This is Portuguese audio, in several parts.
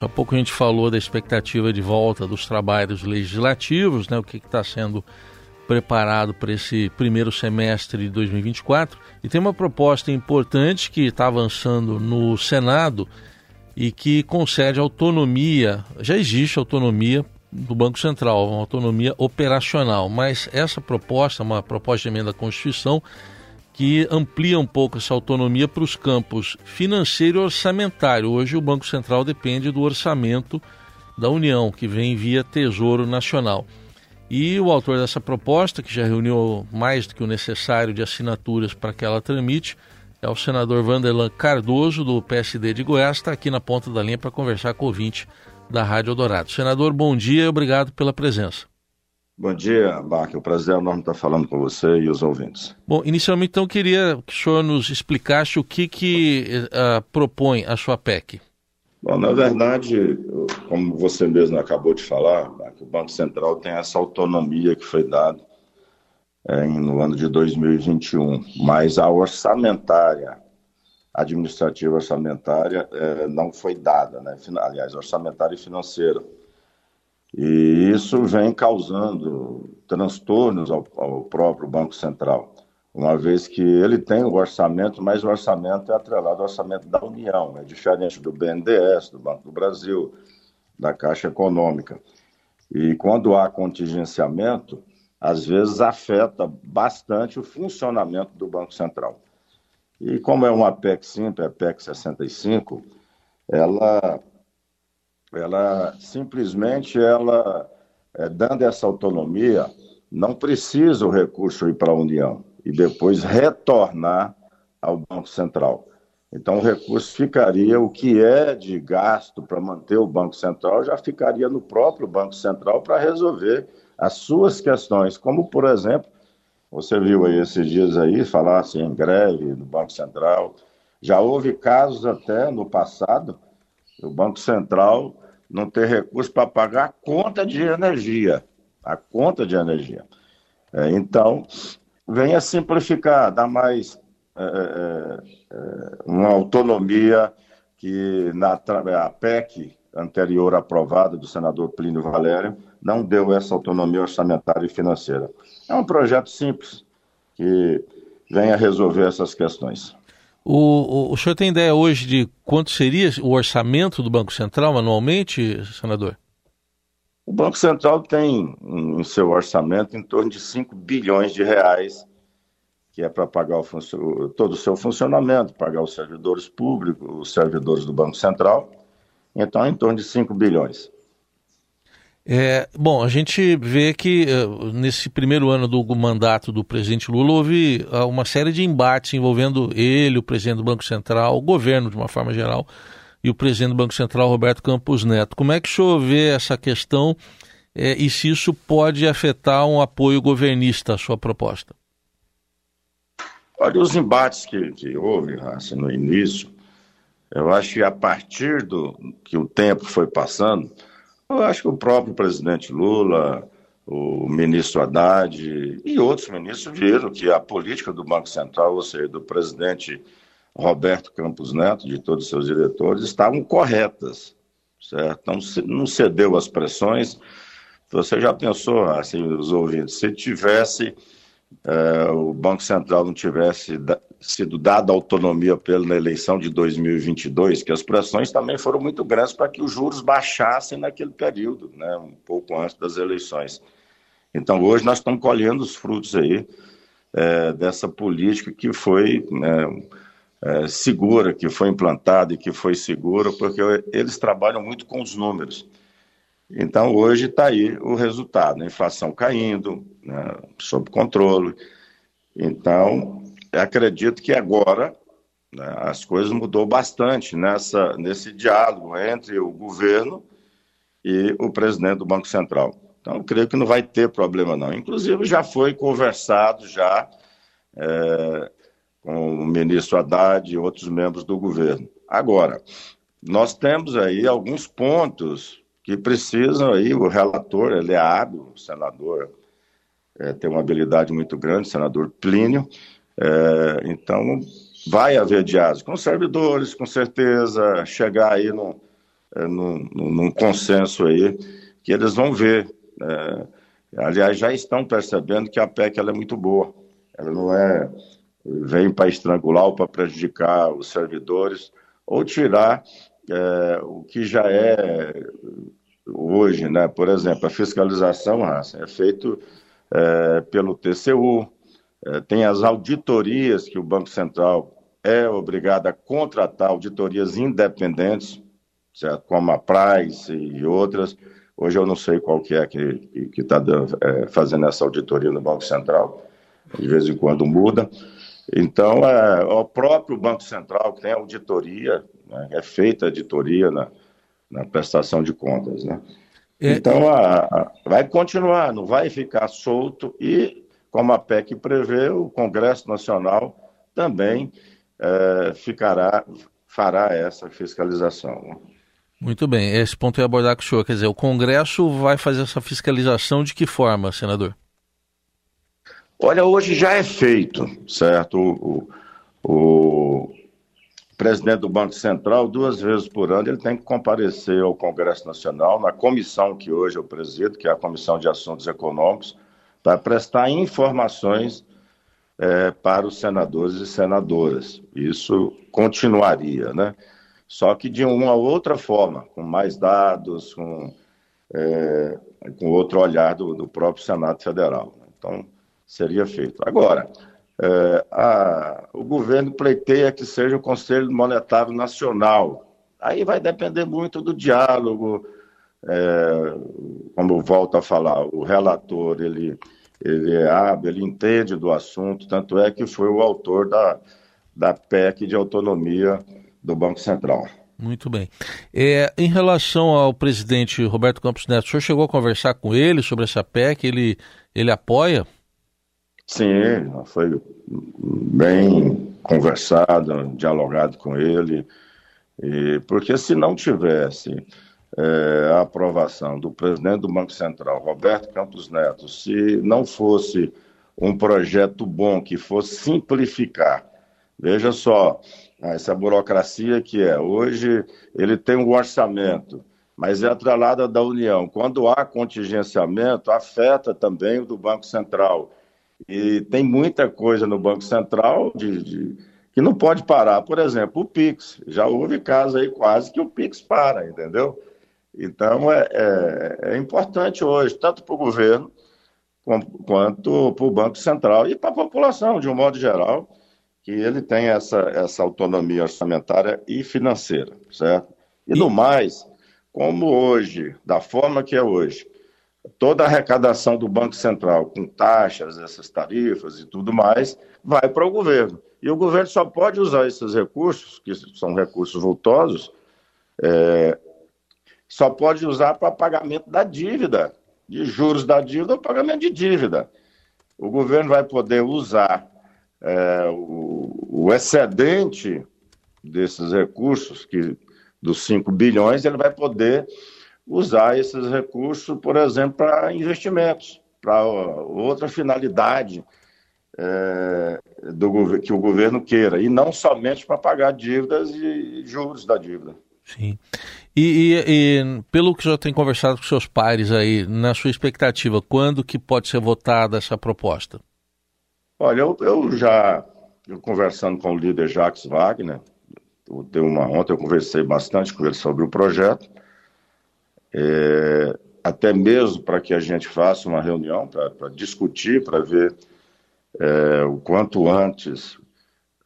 Há pouco a gente falou da expectativa de volta dos trabalhos legislativos, né, o que está sendo preparado para esse primeiro semestre de 2024. E tem uma proposta importante que está avançando no Senado e que concede autonomia, já existe autonomia do Banco Central, uma autonomia operacional, mas essa proposta, uma proposta de emenda à Constituição, que amplia um pouco essa autonomia para os campos financeiro e orçamentário. Hoje o Banco Central depende do orçamento da União, que vem via Tesouro Nacional. E o autor dessa proposta, que já reuniu mais do que o necessário de assinaturas para que ela tramite, é o senador Vanderlan Cardoso, do PSD de Goiás, está aqui na ponta da linha para conversar com o ouvinte da Rádio Eldorado. Senador, bom dia e obrigado pela presença. Bom dia, Bach. O prazer é enorme estar falando com você e os ouvintes. Bom, inicialmente, então, queria que o senhor nos explicasse o que, que uh, propõe a sua PEC. Bom, na verdade, como você mesmo acabou de falar, o Banco Central tem essa autonomia que foi dada é, no ano de 2021, mas a orçamentária, administrativa orçamentária, é, não foi dada, né? aliás, orçamentária e financeira e isso vem causando transtornos ao, ao, próprio Banco Central, uma vez que ele tem o orçamento, mas o orçamento é atrelado ao orçamento da União, é diferente do BNDES, do Banco do Brasil, da Caixa Econômica. E quando há contingenciamento, às vezes afeta bastante o funcionamento do Banco Central. E como é uma PEC simples, a PEC 65, ela ela simplesmente ela é, dando essa autonomia não precisa o recurso ir para a União e depois retornar ao Banco Central. Então o recurso ficaria o que é de gasto para manter o Banco Central já ficaria no próprio Banco Central para resolver as suas questões, como por exemplo você viu aí esses dias aí falar assim, em greve no Banco Central. Já houve casos até no passado o Banco Central não ter recurso para pagar a conta de energia. A conta de energia. É, então, venha simplificar, dar mais é, é, é uma autonomia que na a PEC anterior aprovada do senador Plínio Valério não deu essa autonomia orçamentária e financeira. É um projeto simples que venha resolver essas questões. O, o, o senhor tem ideia hoje de quanto seria o orçamento do Banco Central anualmente, senador? O Banco Central tem em seu orçamento em torno de 5 bilhões de reais, que é para pagar o, todo o seu funcionamento, pagar os servidores públicos, os servidores do Banco Central. Então, em torno de 5 bilhões. É, bom, a gente vê que uh, nesse primeiro ano do mandato do presidente Lula houve uh, uma série de embates envolvendo ele, o presidente do Banco Central, o governo de uma forma geral, e o presidente do Banco Central, Roberto Campos Neto. Como é que o senhor vê essa questão é, e se isso pode afetar um apoio governista à sua proposta? Olha, os embates que, que houve assim, no início, eu acho que a partir do que o tempo foi passando, eu acho que o próprio presidente Lula, o ministro Haddad e outros ministros viram que a política do Banco Central, ou seja, do presidente Roberto Campos Neto, de todos os seus diretores, estavam corretas, certo? Não, não cedeu às pressões. Você já pensou, assim, os ouvintes, se tivesse, é, o Banco Central não tivesse sido dada autonomia pela eleição de 2022, que as pressões também foram muito grandes para que os juros baixassem naquele período, né, um pouco antes das eleições. Então, hoje nós estamos colhendo os frutos aí é, dessa política que foi né, é, segura, que foi implantada e que foi segura, porque eles trabalham muito com os números. Então, hoje está aí o resultado, a inflação caindo, né, sob controle. Então, acredito que agora né, as coisas mudou bastante nessa, nesse diálogo entre o governo e o presidente do Banco Central. Então, creio que não vai ter problema, não. Inclusive, já foi conversado já é, com o ministro Haddad e outros membros do governo. Agora, nós temos aí alguns pontos que precisam aí, o relator, ele é hábil, o senador é, tem uma habilidade muito grande, senador Plínio, é, então, vai haver diálogo com servidores, com certeza, chegar aí no, é, num, num, consenso aí que eles vão ver. É, aliás, já estão percebendo que a PEC ela é muito boa. Ela não é vem para estrangular ou para prejudicar os servidores ou tirar é, o que já é hoje, né? Por exemplo, a fiscalização é feito é, pelo TCU, é, tem as auditorias que o Banco Central é obrigado a contratar auditorias independentes, certo? como a Price e outras. Hoje eu não sei qual que é que está é, fazendo essa auditoria no Banco Central, de vez em quando muda. Então, é, o próprio Banco Central que tem auditoria, né, é feita auditoria na, na prestação de contas. Né? É, então, a, a, vai continuar, não vai ficar solto e, como a PEC prevê, o Congresso Nacional também é, ficará, fará essa fiscalização. Muito bem, esse ponto eu ia abordar com o senhor. Quer dizer, o Congresso vai fazer essa fiscalização de que forma, senador? Olha, hoje já é feito, certo? O, o, presidente do Banco Central, duas vezes por ano, ele tem que comparecer ao Congresso Nacional, na comissão que hoje eu presido, que é a Comissão de Assuntos Econômicos, para prestar informações é, para os senadores e senadoras. Isso continuaria, né? Só que de uma outra forma, com mais dados, com, é, com outro olhar do, do próprio Senado Federal. Então, seria feito. Agora, é, a, o governo pleiteia que seja o Conselho Monetário Nacional. Aí vai depender muito do diálogo, é, como volto a falar, o relator, ele, ele é hábil, ele entende do assunto, tanto é que foi o autor da, da PEC de autonomia do Banco Central. Muito bem. É, em relação ao presidente Roberto Campos Neto, o senhor chegou a conversar com ele sobre essa PEC? Ele, ele apoia? Sim, foi bem conversado, dialogado com ele, e, porque se não tivesse é, a aprovação do presidente do Banco Central, Roberto Campos Neto, se não fosse um projeto bom que fosse simplificar, veja só, essa burocracia que é, hoje ele tem um orçamento, mas é atrelada da União. Quando há contingenciamento, afeta também o do Banco Central. E tem muita coisa no Banco Central de, de, que não pode parar. Por exemplo, o Pix. Já houve casos aí quase que o Pix para, entendeu? Então é, é, é importante hoje, tanto para o governo quanto para o Banco Central e para a população, de um modo geral, que ele tem essa, essa autonomia orçamentária e financeira, certo? E no mais, como hoje, da forma que é hoje, toda a arrecadação do Banco Central, com taxas, essas tarifas e tudo mais, vai para o governo. E o governo só pode usar esses recursos, que são recursos voltosos, é, só pode usar para pagamento da dívida, de juros da dívida ou pagamento de dívida. O governo vai poder usar é, o, o, excedente desses recursos, que dos 5 bilhões, ele vai poder usar esses recursos, por exemplo, para investimentos, para outra finalidade é, do, que o governo queira, e não somente para pagar dívidas e juros da dívida. Sim. E, e, e, pelo que já tem conversado com seus pares aí, na sua expectativa, quando que pode ser votada essa proposta? Olha, eu, eu já, eu conversando com o líder Jacques Wagner, eu, uma, ontem eu conversei bastante com ele sobre o projeto, é, até mesmo para que a gente faça uma reunião para discutir, para ver é, o quanto antes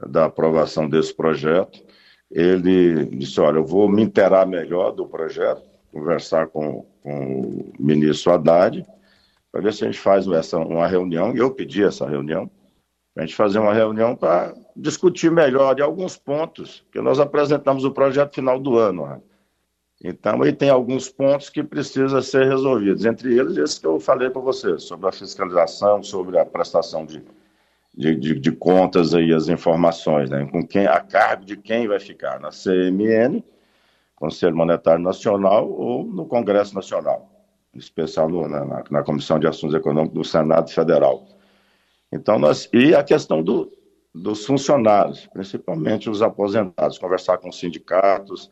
da aprovação desse projeto. Ele disse: Olha, eu vou me inteirar melhor do projeto, conversar com, com o ministro Haddad, para ver se a gente faz essa, uma reunião. Eu pedi essa reunião, para a gente fazer uma reunião para discutir melhor de alguns pontos, que nós apresentamos o projeto final do ano. Então, aí tem alguns pontos que precisam ser resolvidos, entre eles esse que eu falei para você, sobre a fiscalização, sobre a prestação de, de, de, de, contas aí, as informações, né? com quem, a cargo de quem vai ficar, na CMN, Conselho Monetário Nacional, ou no Congresso Nacional, em especial no, na, na Comissão de Assuntos Econômicos do Senado Federal. Então, nós, e a questão do, dos funcionários, principalmente os aposentados, conversar com os sindicatos,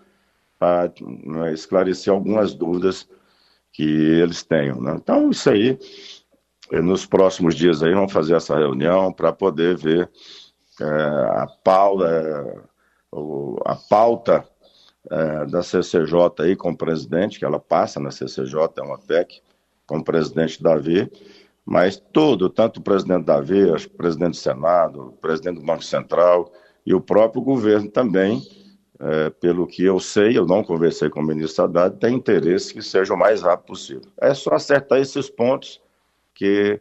para né, esclarecer algumas dúvidas que eles tenham. Né? Então, isso aí, nos próximos dias aí, vamos fazer essa reunião para poder ver é, a pauta, é, a pauta é, da CCJ aí com o presidente, que ela passa na CCJ, é uma PEC, com o presidente Davi, mas tudo, tanto o presidente Davi, o presidente do Senado, o presidente do Banco Central e o próprio governo também, é, pelo que eu sei, eu não conversei com o ministro Haddad, tem interesse que seja o mais rápido possível. É só acertar esses pontos que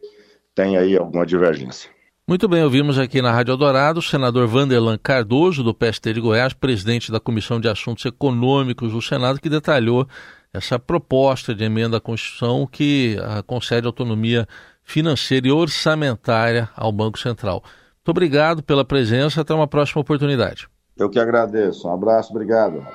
tem aí alguma divergência. Muito bem, ouvimos aqui na Rádio Eldorado o senador Vanderlan Cardoso, do PST de Goiás, presidente da Comissão de Assuntos Econômicos do Senado, que detalhou essa proposta de emenda à Constituição que ah, concede autonomia financeira e orçamentária ao Banco Central. Muito obrigado pela presença, até uma próxima oportunidade. Eu que agradeço. Um abraço, obrigado.